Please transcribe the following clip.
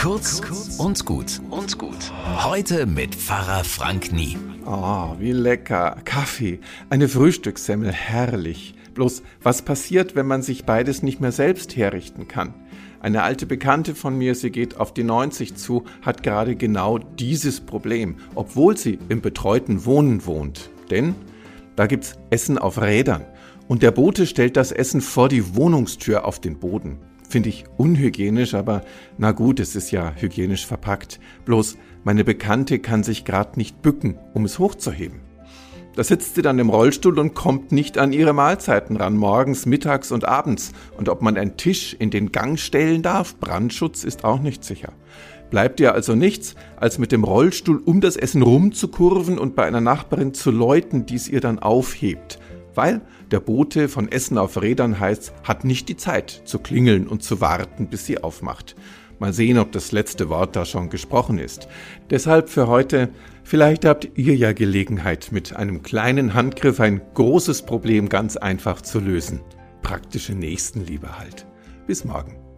Kurz und gut und gut. Heute mit Pfarrer Frank Nie. Oh, wie lecker. Kaffee, eine Frühstückssemmel, herrlich. Bloß, was passiert, wenn man sich beides nicht mehr selbst herrichten kann? Eine alte Bekannte von mir, sie geht auf die 90 zu, hat gerade genau dieses Problem, obwohl sie im betreuten Wohnen wohnt. Denn da gibt's Essen auf Rädern und der Bote stellt das Essen vor die Wohnungstür auf den Boden. Finde ich unhygienisch, aber na gut, es ist ja hygienisch verpackt. Bloß meine Bekannte kann sich grad nicht bücken, um es hochzuheben. Da sitzt sie dann im Rollstuhl und kommt nicht an ihre Mahlzeiten ran, morgens, mittags und abends. Und ob man einen Tisch in den Gang stellen darf, Brandschutz ist auch nicht sicher. Bleibt ihr also nichts, als mit dem Rollstuhl um das Essen rumzukurven und bei einer Nachbarin zu läuten, die es ihr dann aufhebt weil der Bote von Essen auf Rädern heißt, hat nicht die Zeit zu klingeln und zu warten, bis sie aufmacht. Mal sehen, ob das letzte Wort da schon gesprochen ist. Deshalb für heute, vielleicht habt ihr ja Gelegenheit, mit einem kleinen Handgriff ein großes Problem ganz einfach zu lösen. Praktische Nächstenliebe halt. Bis morgen.